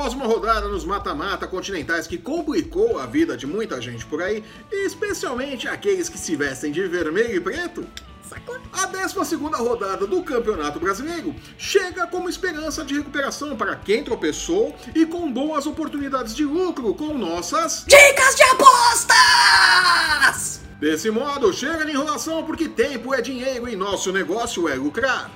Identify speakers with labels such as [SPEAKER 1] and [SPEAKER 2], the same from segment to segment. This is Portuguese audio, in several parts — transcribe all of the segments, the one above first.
[SPEAKER 1] após uma rodada nos mata-mata continentais que complicou a vida de muita gente por aí, especialmente aqueles que se vestem de vermelho e preto, a 12 rodada do Campeonato Brasileiro chega como esperança de recuperação para quem tropeçou e com boas oportunidades de lucro com nossas
[SPEAKER 2] Dicas de apostas!
[SPEAKER 1] Desse modo, chega de enrolação porque tempo é dinheiro e nosso negócio é lucrar.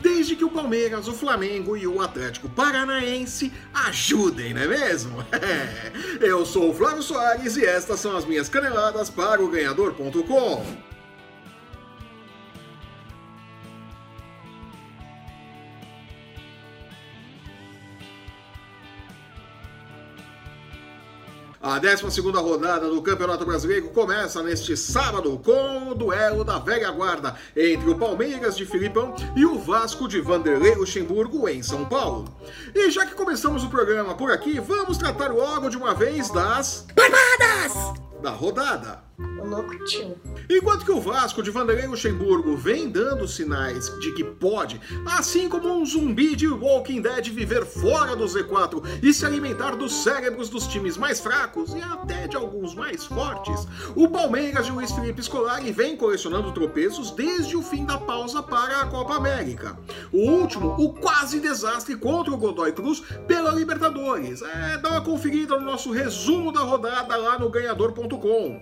[SPEAKER 1] Desde que o Palmeiras, o Flamengo e o Atlético Paranaense ajudem, não é mesmo? Eu sou o Flávio Soares e estas são as minhas caneladas para o ganhador.com. A 12 rodada do Campeonato Brasileiro começa neste sábado com o duelo da velha guarda entre o Palmeiras de Filipão e o Vasco de Vanderlei Luxemburgo em São Paulo. E já que começamos o programa por aqui, vamos tratar logo de uma vez das
[SPEAKER 2] Barbadas!
[SPEAKER 1] Da rodada.
[SPEAKER 2] O louco tio.
[SPEAKER 1] Enquanto que o Vasco de Vanderlei Luxemburgo vem dando sinais de que pode, assim como um zumbi de Walking Dead, viver fora do Z4 e se alimentar dos cérebros dos times mais fracos e até de alguns mais fortes, o Palmeiras de Luiz Felipe Scolari vem colecionando tropeços desde o fim da pausa para a Copa América. O último, o quase desastre contra o Godoy Cruz pela Libertadores. É, dá uma conferida no nosso resumo da rodada lá no ganhador.com.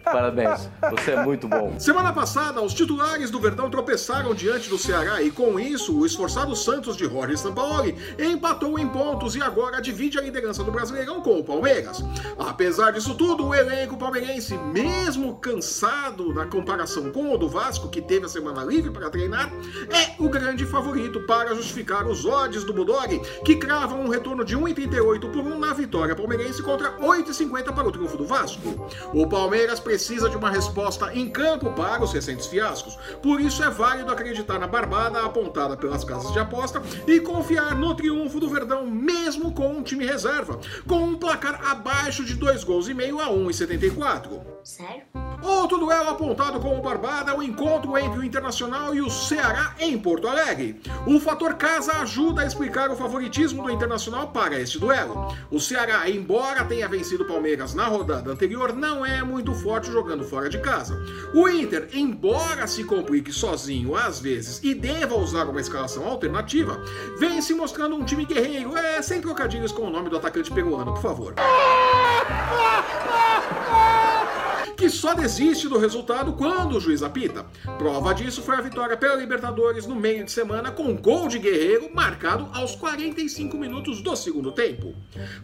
[SPEAKER 3] Parabéns. Você é muito bom.
[SPEAKER 1] Semana passada, os titulares do Verdão tropeçaram diante do Ceará e, com isso, o esforçado Santos de Jorge Sampaoli empatou em pontos e agora divide a liderança do Brasileirão com o Palmeiras. Apesar disso tudo, o elenco palmeirense, mesmo cansado na comparação com o do Vasco, que teve a semana livre para treinar, é o grande favorito para justificar os odds do Budori, que cravam um retorno de 1,38 por 1 na vitória palmeirense contra 8,50 para o triunfo do Vasco. O Palmeiras precisa de uma resposta em campo para os recentes fiascos. Por isso é válido acreditar na barbada apontada pelas casas de aposta e confiar no triunfo do Verdão, mesmo com um time reserva, com um placar abaixo de 2 gols e meio a 1,74.
[SPEAKER 2] Sério?
[SPEAKER 1] Outro duelo apontado como Barbada é o encontro entre o Internacional e o Ceará em Porto Alegre. O fator casa ajuda a explicar o favoritismo do Internacional para este duelo. O Ceará, embora tenha vencido o Palmeiras na rodada anterior, não é muito forte jogando fora de casa. O Inter, embora se complique sozinho às vezes e deva usar uma escalação alternativa, vem se mostrando um time guerreiro, é sem trocadilhos com o nome do atacante peruano, por favor que só desiste do resultado quando o juiz apita. Prova disso foi a vitória pela Libertadores no meio de semana com gol de Guerreiro marcado aos 45 minutos do segundo tempo.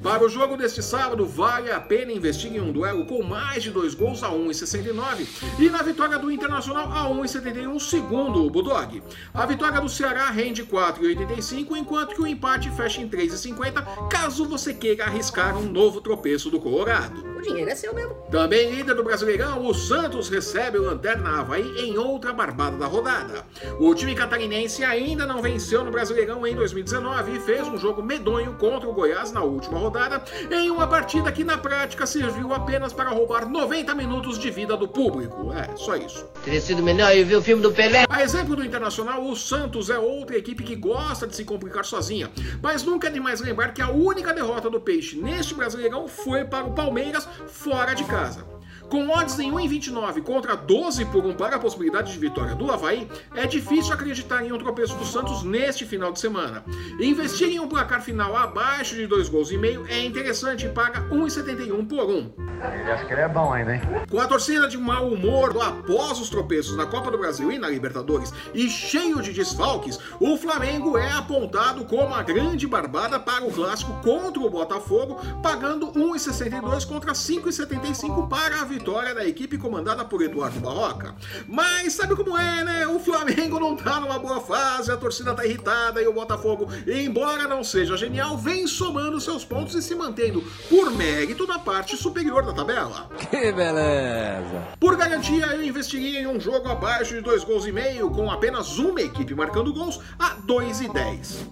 [SPEAKER 1] Para o jogo deste sábado, vale a pena investir em um duelo com mais de dois gols a 1,69 e na vitória do Internacional a 1,71 segundo o Budog. A vitória do Ceará rende 4,85 enquanto que o empate fecha em 3,50 caso você queira arriscar um novo tropeço do Colorado.
[SPEAKER 2] O dinheiro é seu mesmo.
[SPEAKER 1] Também líder do Brasileirão, o Santos recebe o Lanterna Havaí em outra barbada da rodada. O time catarinense ainda não venceu no Brasileirão em 2019 e fez um jogo medonho contra o Goiás na última rodada, em uma partida que na prática serviu apenas para roubar 90 minutos de vida do público. É, só isso.
[SPEAKER 4] Teria sido melhor eu ver o filme do Pelé.
[SPEAKER 1] A exemplo do Internacional, o Santos é outra equipe que gosta de se complicar sozinha. Mas nunca é demais lembrar que a única derrota do Peixe neste Brasileirão foi para o Palmeiras fora de casa. Com odds em 1,29 contra 12 por 1 para a possibilidade de vitória do Havaí, é difícil acreditar em um tropeço do Santos neste final de semana. Investir em um placar final abaixo de 2 gols e meio é interessante e paga 1,71 por 1.
[SPEAKER 5] Ele acha que ele é bom ainda, hein?
[SPEAKER 1] Com a torcida de mau humor após os tropeços na Copa do Brasil e na Libertadores e cheio de desfalques, o Flamengo é apontado como a grande barbada para o clássico contra o Botafogo, pagando 1,62 contra 5,75 para a vitória da equipe comandada por Eduardo Barroca. Mas sabe como é, né? O Flamengo não tá numa boa fase, a torcida tá irritada e o Botafogo, embora não seja genial, vem somando seus pontos e se mantendo por mérito na parte superior da tabela.
[SPEAKER 3] Que beleza!
[SPEAKER 1] Por garantia, eu investiria em um jogo abaixo de dois gols e meio, com apenas uma equipe marcando gols a 2 e 10.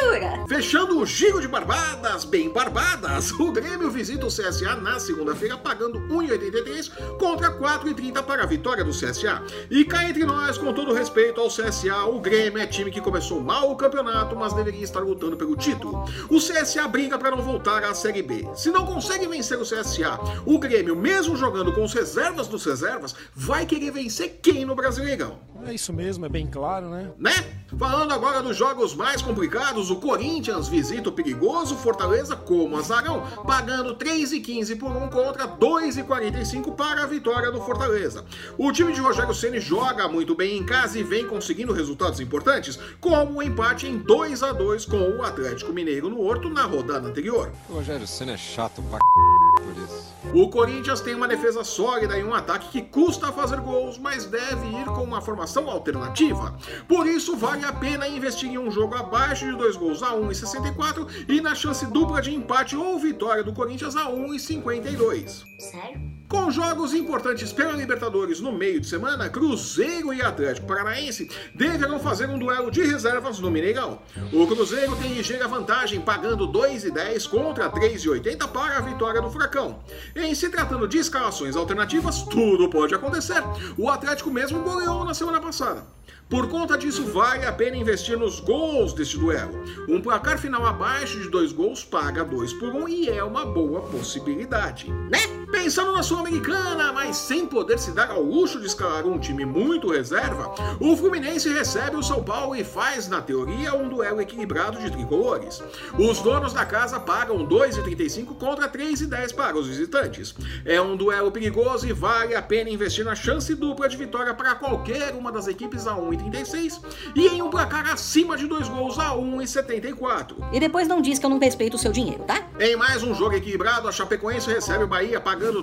[SPEAKER 2] Jura?
[SPEAKER 1] Fechando o giro de barbadas, bem barbadas, o Grêmio visita o CSA na segunda-feira pagando 1,85 3,83 contra 4,30 para a vitória do CSA. E cá entre nós, com todo respeito ao CSA, o Grêmio é time que começou mal o campeonato, mas deveria estar lutando pelo título. O CSA briga para não voltar à Série B. Se não consegue vencer o CSA, o Grêmio, mesmo jogando com os reservas dos reservas, vai querer vencer quem no Brasileirão?
[SPEAKER 5] É isso mesmo, é bem claro, né?
[SPEAKER 1] Né? Falando agora dos jogos mais complicados, o Corinthians visita o perigoso Fortaleza como azarão, pagando 3,15 por 1 contra 2,45 para a vitória do Fortaleza. O time de Rogério Ceni joga muito bem em casa e vem conseguindo resultados importantes, como o empate em 2 a 2 com o Atlético Mineiro no Horto na rodada anterior.
[SPEAKER 3] O Rogério Senna é chato pra por isso.
[SPEAKER 1] O Corinthians tem uma defesa sólida e um ataque que custa fazer gols, mas deve ir com uma formação alternativa. Por isso, vale a pena investir em um jogo abaixo de dois gols a 1,64 e na chance dupla de empate ou vitória do Corinthians a 1,52.
[SPEAKER 2] Sério?
[SPEAKER 1] Com jogos importantes pela Libertadores no meio de semana, Cruzeiro e Atlético Paranaense deverão fazer um duelo de reservas no Mineirão. O Cruzeiro tem ligeira vantagem, pagando 2,10 contra 3,80 para a vitória do Furacão. Em se tratando de escalações alternativas, tudo pode acontecer. O Atlético mesmo goleou na semana passada. Por conta disso, vale a pena investir nos gols deste duelo. Um placar final abaixo de dois gols paga 2 por 1 um e é uma boa possibilidade. Né? Pensando na Sul-Americana, mas sem poder se dar ao luxo de escalar um time muito reserva, o Fluminense recebe o São Paulo e faz, na teoria, um duelo equilibrado de tricolores. Os donos da casa pagam 2,35 contra 3,10 para os visitantes. É um duelo perigoso e vale a pena investir na chance dupla de vitória para qualquer uma das equipes a 1,36 e em um placar acima de dois gols a 1,74.
[SPEAKER 2] E depois não diz que eu não respeito o seu dinheiro, tá?
[SPEAKER 1] Em mais um jogo equilibrado, a Chapecoense recebe o Bahia pagando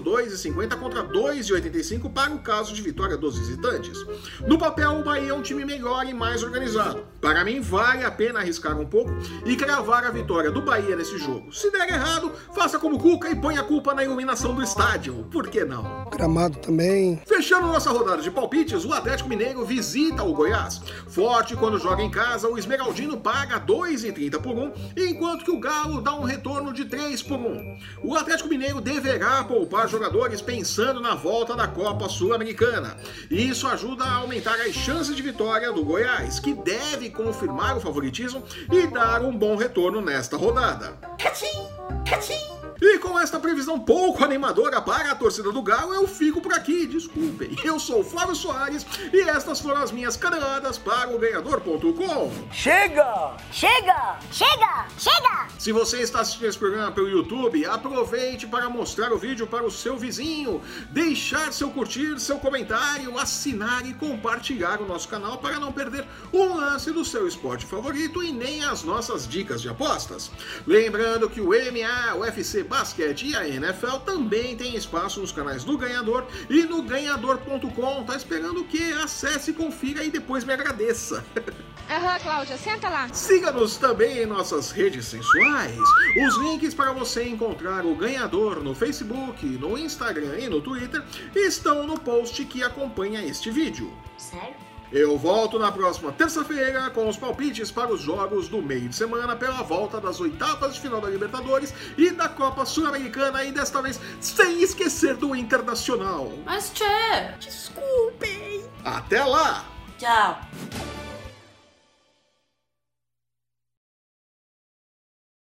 [SPEAKER 1] 2,50 contra 2,85 para o caso de vitória dos visitantes. No papel, o Bahia é um time melhor e mais organizado. Para mim, vale a pena arriscar um pouco e cravar a vitória do Bahia nesse jogo. Se der errado, faça como Cuca e ponha a culpa na iluminação do estádio. Por que não?
[SPEAKER 5] Gramado também.
[SPEAKER 1] Fechando nossa rodada de palpites, o Atlético Mineiro visita o Goiás. Forte quando joga em casa, o Esmeraldino paga 2,30 por 1, enquanto que o Galo dá um retorno de 3 por 1. O Atlético Mineiro deverá poupar jogadores pensando na volta da Copa Sul-Americana. E isso ajuda a aumentar as chances de vitória do Goiás, que deve confirmar o favoritismo e dar um bom retorno nesta rodada.
[SPEAKER 2] Cachim! Cachim!
[SPEAKER 1] E com esta previsão pouco animadora para a torcida do Galo, eu fico por aqui, desculpem. Eu sou o Flávio Soares e estas foram as minhas caneladas para o ganhador.com.
[SPEAKER 4] Chega!
[SPEAKER 2] Chega! Chega! Chega!
[SPEAKER 1] Se você está assistindo esse programa pelo YouTube, aproveite para mostrar o vídeo para o seu vizinho, deixar seu curtir, seu comentário, assinar e compartilhar o nosso canal para não perder um lance do seu esporte favorito e nem as nossas dicas de apostas. Lembrando que o MMA, o UFC Basquete e a NFL também tem espaço nos canais do Ganhador e no ganhador.com. Tá esperando o quê? Acesse, confira e depois me agradeça.
[SPEAKER 6] Aham, Cláudia, senta lá.
[SPEAKER 1] Siga-nos também em nossas redes sensuais. Os links para você encontrar o ganhador no Facebook, no Instagram e no Twitter estão no post que acompanha este vídeo.
[SPEAKER 2] Sério?
[SPEAKER 1] Eu volto na próxima terça-feira com os palpites para os jogos do meio de semana pela volta das oitavas de final da Libertadores e da Copa Sul-Americana e desta vez sem esquecer do Internacional.
[SPEAKER 7] Mas, Tchê,
[SPEAKER 2] Desculpem!
[SPEAKER 1] Até lá!
[SPEAKER 7] tchau.